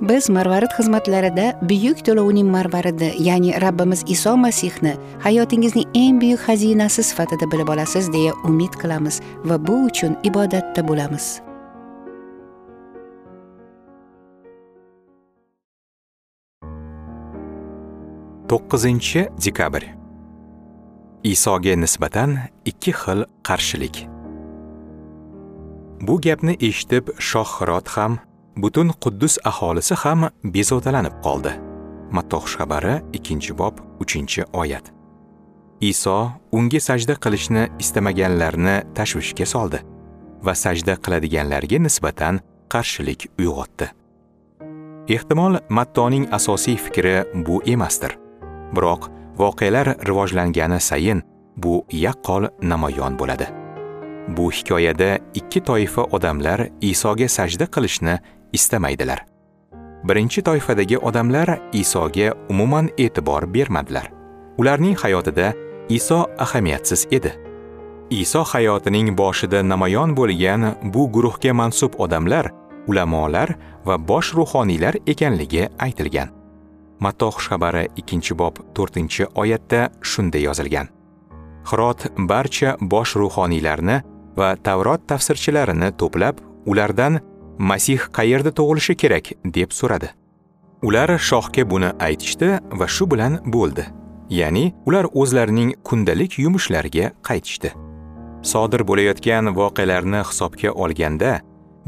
Biz marvarid xizmatlarida buyuk to'lovning marvaridi ya'ni rabbimiz iso masihni hayotingizning eng buyuk xazinasi sifatida bilib olasiz deya umid qilamiz va bu uchun ibodatda bo'lamiz. To'qqizinchi dekabr. Isoga nisbatan ikki xil qarshilik. Bu gapni eshitib shoh hirot ham butun quddus aholisi ham bezovtalanib qoldi. Matto xabari ikkinchi bob uchinchi oyat. Iso unga sajda qilishni istamaganlarni tashvishga soldi va sajda qiladiganlarga nisbatan qarshilik uyg'otdi. Ehtimol mattoning asosiy fikri bu emasdir. Biroq voqealar rivojlangani sayin bu yaqqol namoyon bo'ladi. Bu hikoyada ikki toifa odamlar isoga sajda qilishni istamaydilar. Birinchi toifadagi odamlar isoga umuman e'tibor bermadilar. Ularning hayotida iso ahamiyatsiz edi. Iso hayotining boshida namoyon bo'lgan bu guruhga mansub odamlar ulamolar va bosh ruhoniylar ekanligi aytilgan. Matto xushxabari ikkinchi bob to'rtinchi oyatda shunday yozilgan. Hirot barcha bosh ruhoniylarni va tavrot tafsirchilarini to'plab ulardan masih qayerda tug'ilishi kerak? deb so'radi. Ular shohga buni aytishdi va shu bilan bo'ldi. Ya'ni ular o'zlarining kundalik yumushlariga qaytishdi. Sodir bo'layotgan voqealarni hisobga olganda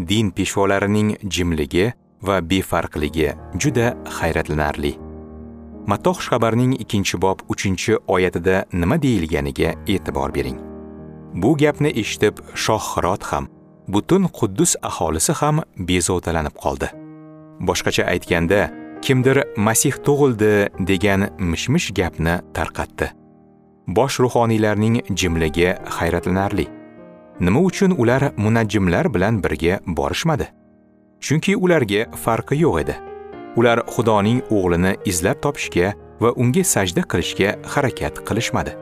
din peshvolarining jimligi va befarqligi juda hayratlanarli. Matto xabarning ikkinchi bob uchinchi oyatida nima deyilganiga e'tibor bering. Bu gapni eshitib shoh hirot ham butun quddus aholisi ham bezovtalanib qoldi. Boshqacha aytganda kimdir masih tug'ildi degan mishmish gapni tarqatdi. Bosh ruhoniylarning jimligi hayratlanarli. Nima uchun ular munajjimlar bilan birga borishmadi? Chunki ularga farqi yo'q edi. Ular xudoning o'g'lini izlab topishga va unga sajda qilishga harakat qilishmadi.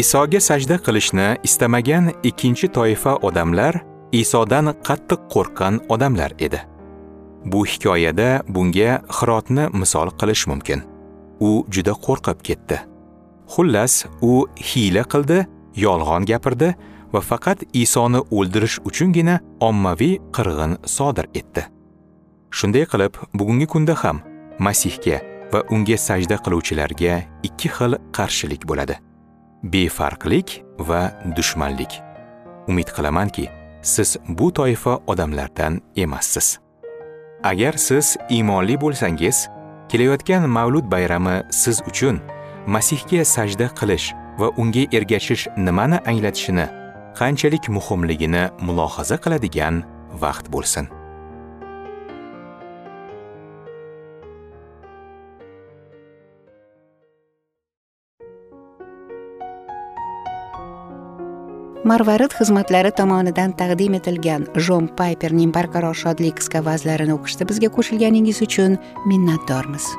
Isoga sajda qilishni istamagan ikkinchi toifa odamlar isodan qattiq qo'rqqan odamlar edi. Bu hikoyada bunga hirotni misol qilish mumkin. U juda qo'rqib ketdi. Xullas u hiyla qildi yolg'on gapirdi va faqat isoni o'ldirish uchungina ommaviy qirg'in sodir etdi. Shunday qilib bugungi kunda ham masihga va unga sajda qiluvchilarga ikki xil qarshilik bo'ladi. Befarqlik va dushmanlik. Umid qilamanki siz bu toifa odamlardan emassiz. Agar siz iymonli bo'lsangiz kelayotgan mavlud bayrami siz uchun masihga sajda qilish va unga ergashish nimani anglatishini qanchalik muhimligini mulohaza qiladigan vaqt bo'lsin. Marvarid xizmatlari tomonidan taqdim etilgan jon payperning barqaror shodlik qisqa vazlarini o'qishda bizga qo'shilganingiz uchun minnatdormiz.